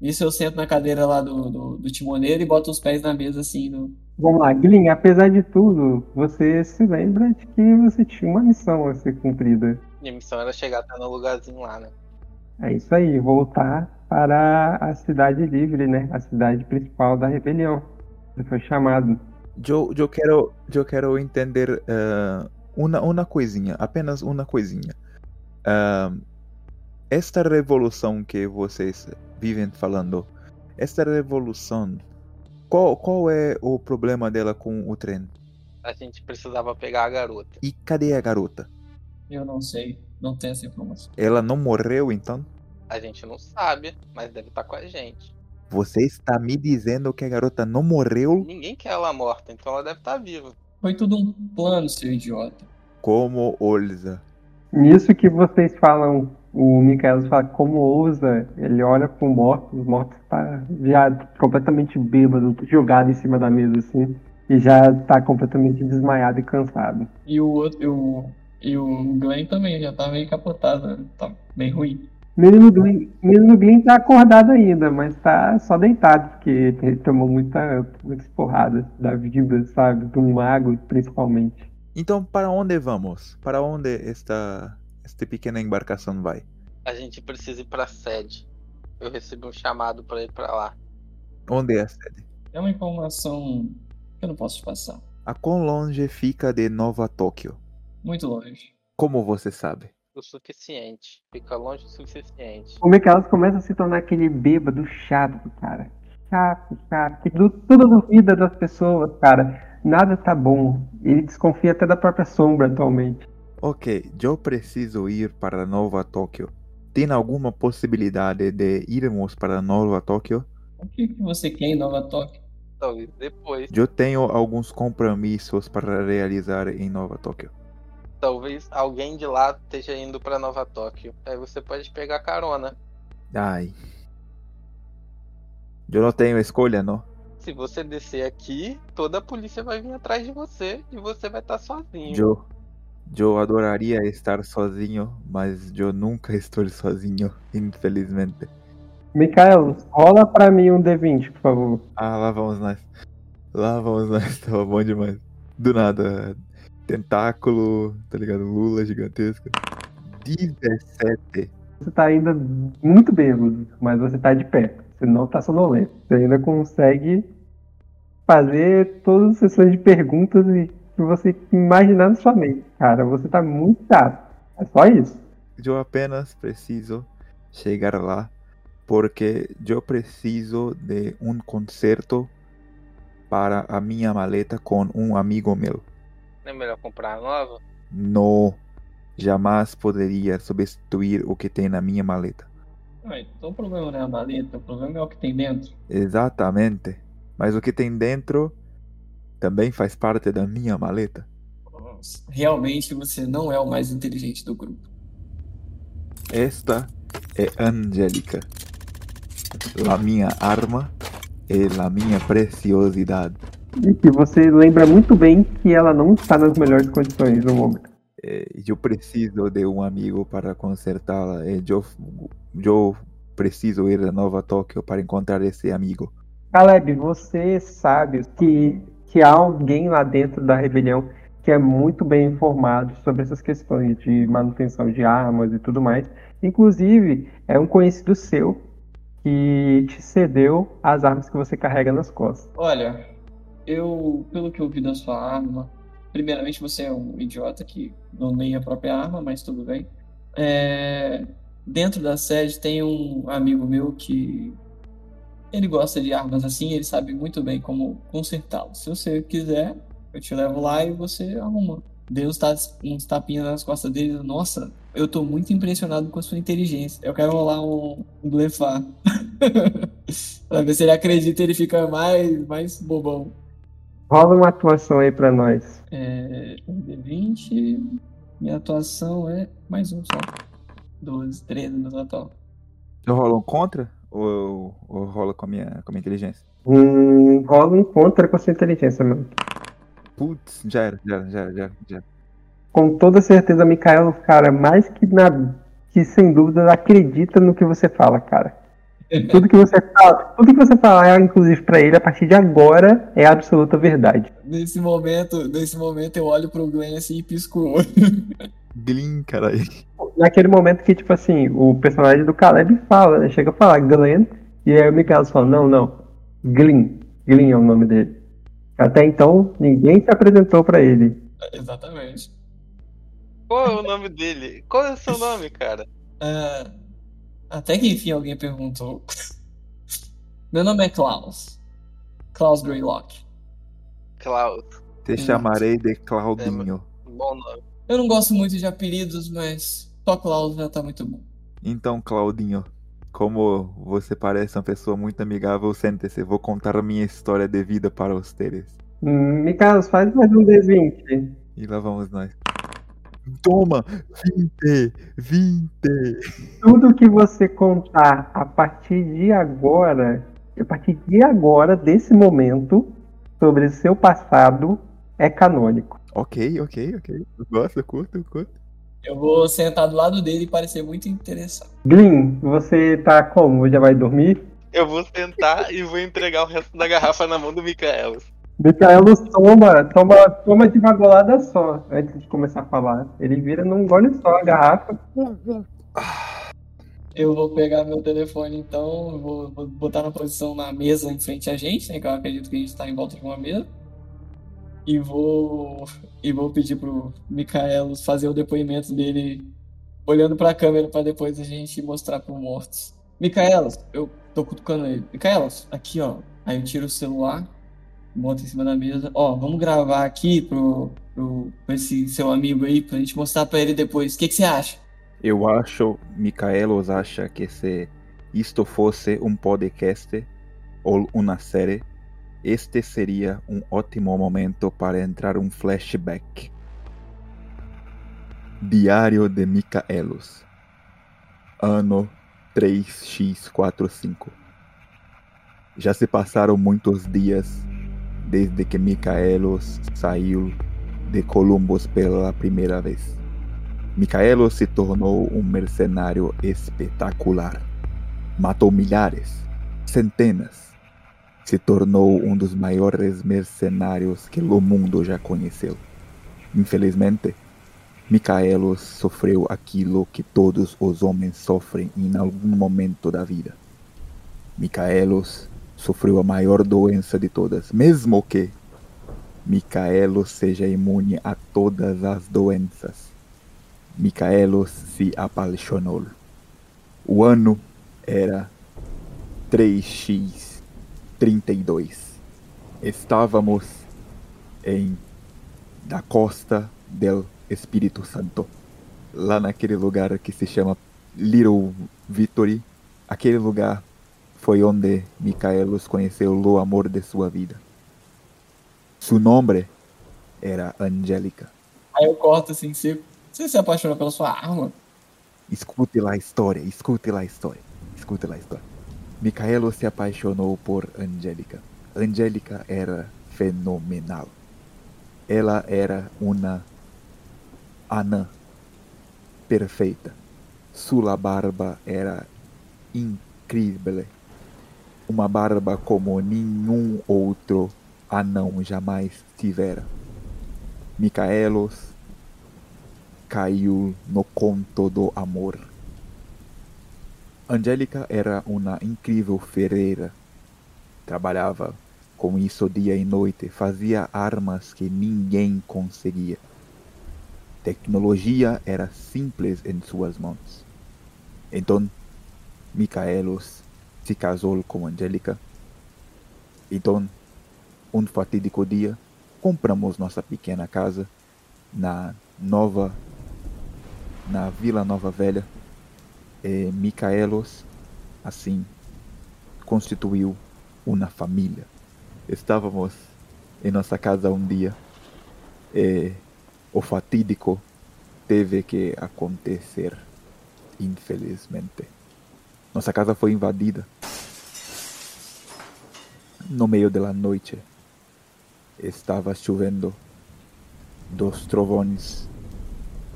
Isso eu sento na cadeira lá do, do, do timoneiro e boto os pés na mesa assim. No... Vamos lá, Glyn, apesar de tudo, você se lembra de que você tinha uma missão a ser cumprida. Minha missão era chegar até no lugarzinho lá, né? É isso aí, voltar para a cidade livre, né? A cidade principal da rebelião. Você foi chamado. Eu, eu, quero, eu quero entender eh, uma, uma coisinha, apenas uma coisinha. Ah, esta revolução que vocês vivem falando, esta revolução, qual, qual é o problema dela com o trem? A gente precisava pegar a garota. E cadê a garota? Eu não sei, não tenho essa informação. Ela não morreu então? A gente não sabe, mas deve estar com a gente. Você está me dizendo que a garota não morreu? Ninguém quer ela morta, então ela deve estar viva. Foi tudo um plano, seu idiota. Como Olza? Nisso que vocês falam, o Michael fala como ousa, ele olha pro morto, o morto tá já completamente bêbado, jogado em cima da mesa assim, e já tá completamente desmaiado e cansado. E o outro, o E o Glenn também já tá meio capotado, né? tá bem ruim. Menino Glenn, menino Glenn tá acordado ainda, mas tá só deitado, porque ele tomou muita, muitas porradas da vida, sabe? Do mago, principalmente. Então, para onde vamos? Para onde esta, esta pequena embarcação vai? A gente precisa ir pra sede. Eu recebi um chamado pra ir pra lá. Onde é a sede? É uma informação que eu não posso te passar. A quão longe fica de Nova Tóquio? Muito longe. Como você sabe? O suficiente. Fica longe o suficiente. Como é que elas começam a se tornar aquele bêbado chato, cara? Chato, chato. Que tudo duvida das pessoas, cara. Nada tá bom. Ele desconfia até da própria sombra atualmente. Ok, eu preciso ir para Nova Tóquio. Tem alguma possibilidade de irmos para Nova Tóquio? O que, que você quer em Nova Tóquio? Talvez depois. Eu tenho alguns compromissos para realizar em Nova Tóquio. Talvez alguém de lá esteja indo pra Nova Tóquio. Aí você pode pegar carona. Ai. Eu não tenho escolha, não? Se você descer aqui, toda a polícia vai vir atrás de você e você vai estar sozinho. Eu, eu adoraria estar sozinho, mas eu nunca [LAUGHS] estou sozinho, infelizmente. Mikael, rola pra mim um D20, por favor. Ah, lá vamos nós. Lá vamos nós, [LAUGHS] tava bom demais. Do nada, tentáculo, tá ligado? Lula gigantesca. 17. Você tá ainda muito bêbado, mas você tá de pé. Você não tá sonolento. Você ainda consegue fazer todas as sessões de perguntas e que você imaginar na sua mente. Cara, você tá muito chato. É só isso. Eu apenas preciso chegar lá porque eu preciso de um concerto para a minha maleta com um amigo meu. Não é melhor comprar nova? Não, jamais poderia substituir o que tem na minha maleta. Ah, então o problema não é a maleta, o problema é o que tem dentro. Exatamente. Mas o que tem dentro também faz parte da minha maleta. Realmente você não é o mais inteligente do grupo. Esta é Angélica. La minha arma e la minha preciosidade. E que você lembra muito bem que ela não está nas melhores condições no momento. Eh, Eu preciso de um amigo para consertá-la. e Eu, eu preciso ir a Nova Tóquio para encontrar esse amigo. Caleb, você sabe que, que há alguém lá dentro da rebelião que é muito bem informado sobre essas questões de manutenção de armas e tudo mais. Inclusive, é um conhecido seu que te cedeu as armas que você carrega nas costas. Olha, eu, pelo que eu vi da sua arma, primeiramente você é um idiota que nomeia a própria arma, mas tudo bem. É, dentro da sede tem um amigo meu que ele gosta de armas assim, ele sabe muito bem como consertá-las. Se você quiser, eu te levo lá e você arruma. Dei uns, ta- uns tapinhas nas costas dele. Nossa, eu tô muito impressionado com a sua inteligência. Eu quero rolar um, um blefar. [LAUGHS] pra ver se ele acredita e ele fica mais, mais bobão. Rola uma atuação aí pra nós. É, um D20. Minha atuação é mais um só. 12, 13 no total. Eu rolo um contra ou, ou rola com a minha, com a minha inteligência? Hum, rola um contra com a sua inteligência, mano. Putz, já era, já era, já era, já era. Já era. Com toda certeza, Mikael, cara, mais que na que sem dúvida acredita no que você fala, cara. Tudo que você fala, tudo que você falar, inclusive pra ele, a partir de agora, é absoluta verdade. Nesse momento, nesse momento eu olho pro Glenn assim e pisco o olho. [LAUGHS] Caralho. Naquele momento que, tipo assim, o personagem do Caleb fala, né? Chega a falar Glenn, e aí o Mikael fala, não, não, Glyn. Glyn é o nome dele. Até então, ninguém se apresentou pra ele. Exatamente. Qual é o nome dele? Qual é o seu nome, cara? Ah, até que enfim alguém perguntou. [LAUGHS] Meu nome é Klaus. Klaus Greylock. Klaus. Te chamarei de Claudinho. Bom nome. Eu não gosto muito de apelidos, mas só Klaus já tá muito bom. Então, Claudinho, como você parece uma pessoa muito amigável, sente-se. Vou contar a minha história de vida para vocês. Hum, Mikael, faz mais um D20. E lá vamos nós. Toma! 20! 20! Tudo que você contar a partir de agora, a partir de agora, desse momento, sobre seu passado, é canônico. Ok, ok, ok. Eu gosto, eu curto, eu curto. Eu vou sentar do lado dele e parecer muito interessado. Glyn, você tá como? Já vai dormir? Eu vou sentar e vou entregar o resto da garrafa na mão do Micaelos. Micaelos toma, toma, toma de uma golada só antes de começar a falar. Ele vira num gole só a garrafa. Eu vou pegar meu telefone então, vou, vou botar na posição na mesa em frente a gente, né? Que eu acredito que a gente tá em volta de uma mesa. E vou. E vou pedir pro Micaelos fazer o depoimento dele olhando pra câmera pra depois a gente mostrar pro Mortos. Micaelos, eu tô cutucando ele. Micaelos, aqui ó. Aí eu tiro o celular, boto em cima da mesa. Ó, vamos gravar aqui pro, pro, pro esse seu amigo aí, pra gente mostrar pra ele depois. O que, que você acha? Eu acho, Micaelos acha que se isto fosse um podcast ou uma série, este seria um ótimo momento para entrar um flashback. Diário de Micaelos. Ano 3x45. Já se passaram muitos dias desde que Micaelos saiu de Columbus pela primeira vez. Micaelos se tornou um mercenário espetacular. Matou milhares, centenas. Se tornou um dos maiores mercenários que o mundo já conheceu. Infelizmente, Micaelos sofreu aquilo que todos os homens sofrem em algum momento da vida. Micaelos sofreu a maior doença de todas, mesmo que Micaelos seja imune a todas as doenças. Micaelos se apaixonou. O ano era 3x32. Estávamos em da costa del Espírito Santo, lá naquele lugar que se chama Little Victory. Aquele lugar foi onde Micaelos conheceu o amor de sua vida. Seu nome era Angélica. Aí eu corto assim, seco. Você se apaixonou pela sua arma? Escute lá a história, escute lá a história, escute lá a história. Micaelo se apaixonou por Angélica. Angélica era fenomenal. Ela era uma anã perfeita. Sua barba era incrível. Uma barba como nenhum outro anão jamais tivera. Micaelos caiu no conto do amor. Angélica era uma incrível ferreira. Trabalhava com isso dia e noite, fazia armas que ninguém conseguia. Tecnologia era simples em suas mãos. Então, Micaelos se casou com Angélica. Então, um fatídico dia, compramos nossa pequena casa na nova na Vila Nova Velha, e Micaelos, assim, constituiu uma família. Estávamos em nossa casa um dia e o fatídico teve que acontecer, infelizmente. Nossa casa foi invadida. No meio da noite, estava chovendo. Dos trovões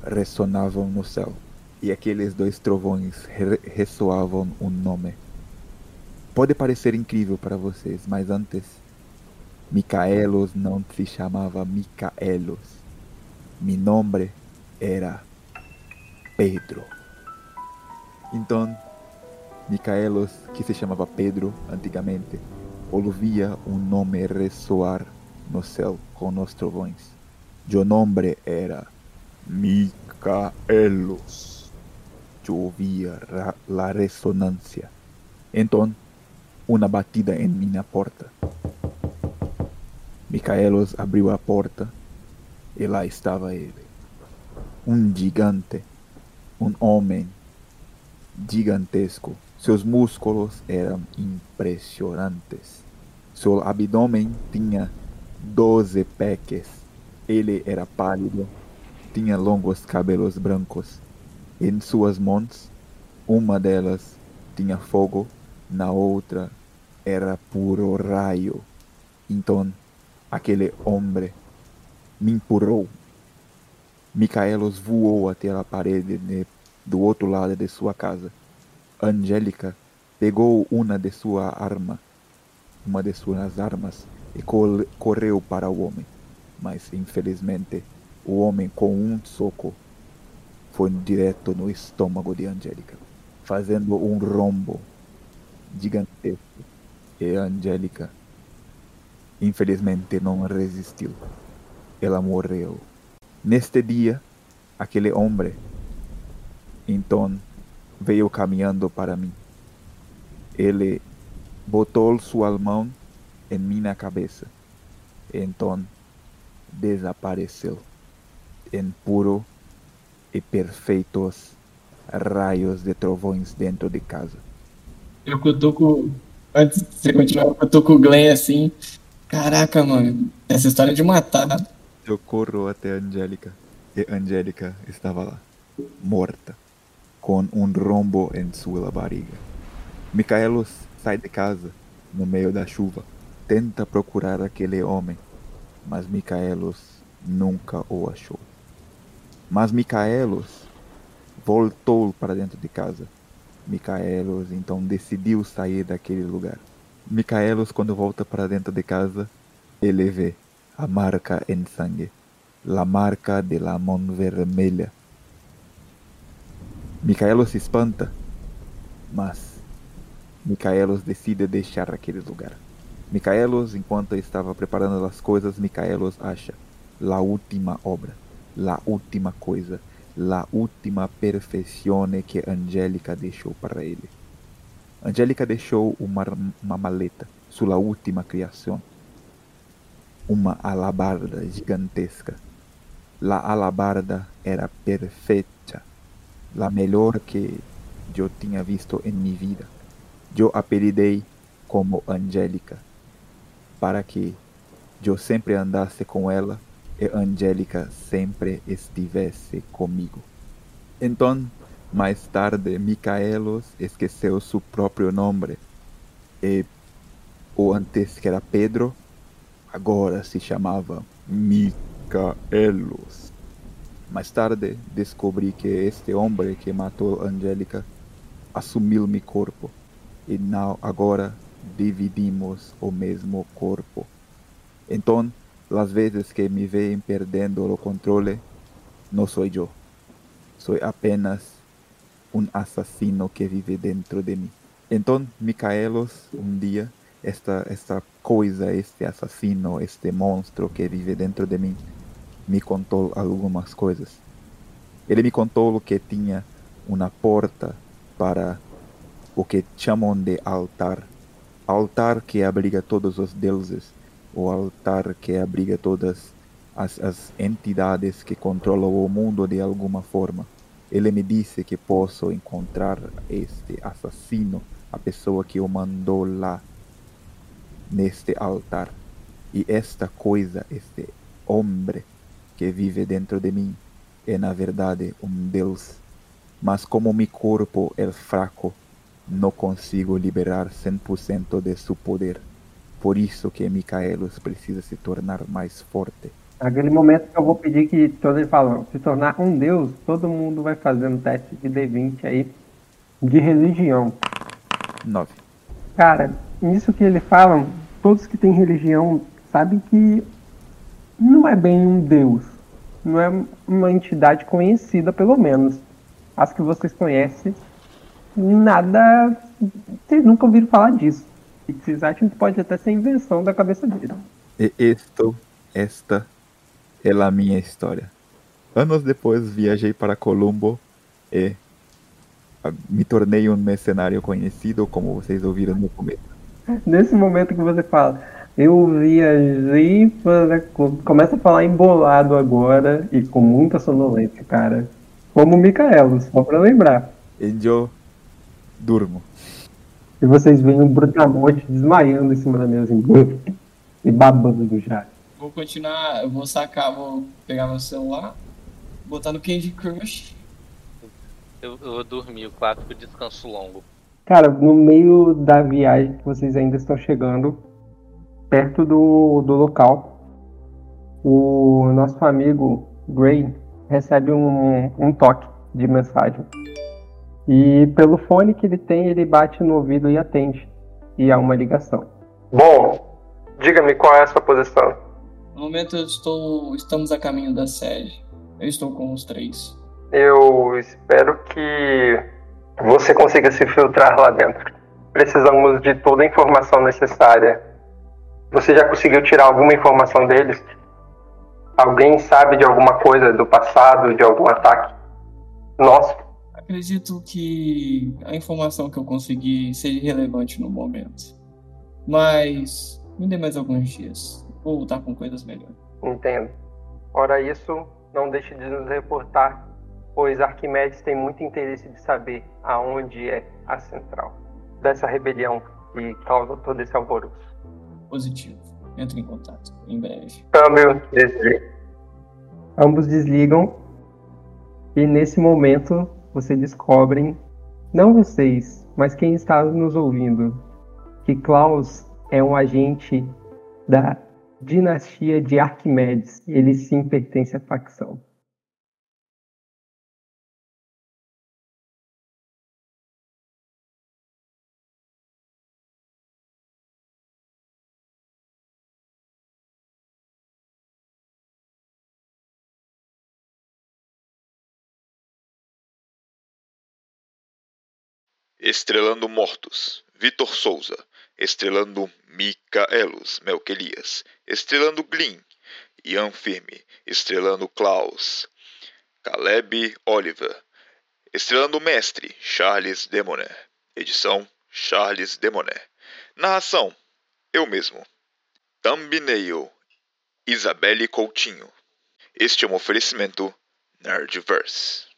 ressonavam no céu, e aqueles dois trovões re ressoavam um nome. Pode parecer incrível para vocês, mas antes, Micaelos não se chamava Micaelos. Mi nome era Pedro. Então, Micaelos, que se chamava Pedro antigamente, ouvia um nome ressoar no céu com os trovões. Seu nome era Micaelos. Yo ouvia a ressonância. Então, uma batida em minha porta. Micaelos abriu a porta e lá estava ele. Um gigante, um homem gigantesco. Seus músculos eram impressionantes. Seu abdômen tinha doze peques. Ele era pálido tinha longos cabelos brancos. Em suas mãos, uma delas tinha fogo, na outra era puro raio. Então, aquele homem me empurrou. Micaelos voou até a parede de- do outro lado de sua casa. Angélica pegou uma de sua arma, uma de suas armas, e correu para o homem. Mas, infelizmente, o homem, com um soco, foi direto no estômago de Angélica, fazendo um rombo gigantesco. E Angélica, infelizmente, não resistiu. Ela morreu. Neste dia, aquele homem, então, veio caminhando para mim. Ele botou sua mão em minha cabeça. Então, desapareceu em puro e perfeitos raios de trovões dentro de casa. Eu cutuco. Antes de você continuar, eu cutuco o Glenn assim. Caraca, mano. Essa história é de matar. Eu corro até Angélica e Angélica estava lá, morta, com um rombo em sua barriga. Micaelos sai de casa no meio da chuva, tenta procurar aquele homem, mas Micaelos nunca o achou. Mas Micaelos voltou para dentro de casa. Micaelos então decidiu sair daquele lugar. Micaelos, quando volta para dentro de casa, ele vê a marca em sangue, a marca de la mão vermelha. Micaelos se espanta, mas Micaelos decide deixar aquele lugar. Micaelos, enquanto estava preparando as coisas, Micaelos acha a última obra, a última coisa, a última perfeição que Angélica deixou para ele. Angélica deixou uma, uma maleta, sua última criação, uma alabarda gigantesca. La alabarda era perfeita, la melhor que eu tinha visto em minha vida. Eu apelidei como Angélica, para que eu sempre andasse com ela e Angélica sempre estivesse comigo. Então, mais tarde, Micaelos esqueceu seu próprio nome e o antes que era Pedro, agora se chamava Micaelos. Mais tarde, descobri que este homem que matou Angélica assumiu meu corpo e não agora dividimos o mesmo corpo. Então, as vezes que me veem perdendo o controle, não sou eu. Sou apenas um assassino que vive dentro de mim. Então, Micaelos, um dia, esta, esta coisa, este assassino, este monstro que vive dentro de mim, me contou algumas coisas. Ele me contou que tinha uma porta para o que chamam de altar. Altar que abriga todos os deuses, o altar que abriga todas as, as entidades que controlam o mundo de alguma forma. Ele me disse que posso encontrar este assassino, a pessoa que o mandou lá, neste altar. E esta coisa, este homem que vive dentro de mim, é na verdade um Deus. Mas como meu corpo é fraco, não consigo liberar 100% de seu poder. Por isso que Micaelos precisa se tornar mais forte. Naquele momento que eu vou pedir que todos eles falam, se tornar um deus, todo mundo vai fazendo teste de D20 aí de religião. 9. Cara, nisso que eles falam, todos que têm religião sabem que não é bem um deus. Não é uma entidade conhecida, pelo menos. As que vocês conhecem, nada. Vocês nunca ouviram falar disso. E vocês acham que pode até ser invenção da cabeça dele. E isto, esta é a minha história. Anos depois viajei para Colombo e ah, me tornei um mercenário conhecido, como vocês ouviram no começo. Nesse momento que você fala, eu viajei para. Começa a falar embolado agora e com muita sonolência, cara. Como o Micaelo, só pra lembrar. E eu durmo. E vocês veem um brutamonte desmaiando em cima da mesa assim, e babando já. Vou continuar, eu vou sacar, vou pegar meu celular, botar no Candy Crush. Eu, eu vou dormir, o clássico descanso longo. Cara, no meio da viagem que vocês ainda estão chegando, perto do, do local, o nosso amigo Gray recebe um, um toque de mensagem. E pelo fone que ele tem, ele bate no ouvido e atende. E há uma ligação. Bom, diga-me qual é a sua posição. No momento eu estou. estamos a caminho da sede. Eu estou com os três. Eu espero que você consiga se filtrar lá dentro. Precisamos de toda a informação necessária. Você já conseguiu tirar alguma informação deles? Alguém sabe de alguma coisa do passado, de algum ataque? Nosso? Acredito que a informação que eu consegui seja relevante no momento. Mas me dê mais alguns dias. Vou voltar com coisas melhores. Entendo. Ora, isso não deixe de nos reportar, pois Arquimedes tem muito interesse de saber aonde é a central dessa rebelião que causa todo esse alvoroço. Positivo. Entre em contato em breve. Câmbio, desliga. Ambos desligam e nesse momento vocês descobrem, não vocês, mas quem está nos ouvindo, que Klaus é um agente da dinastia de Arquimedes. Ele sim pertence à facção. Estrelando Mortos, Vitor Souza. Estrelando Micaelos Melquelias. Estrelando Glyn, Ian Firme. Estrelando Klaus. Caleb Oliver. Estrelando Mestre, Charles Demoné. Edição, Charles Demoné. Narração, eu mesmo. Thumbnail, Isabelle Coutinho. Este é um oferecimento Nerdverse.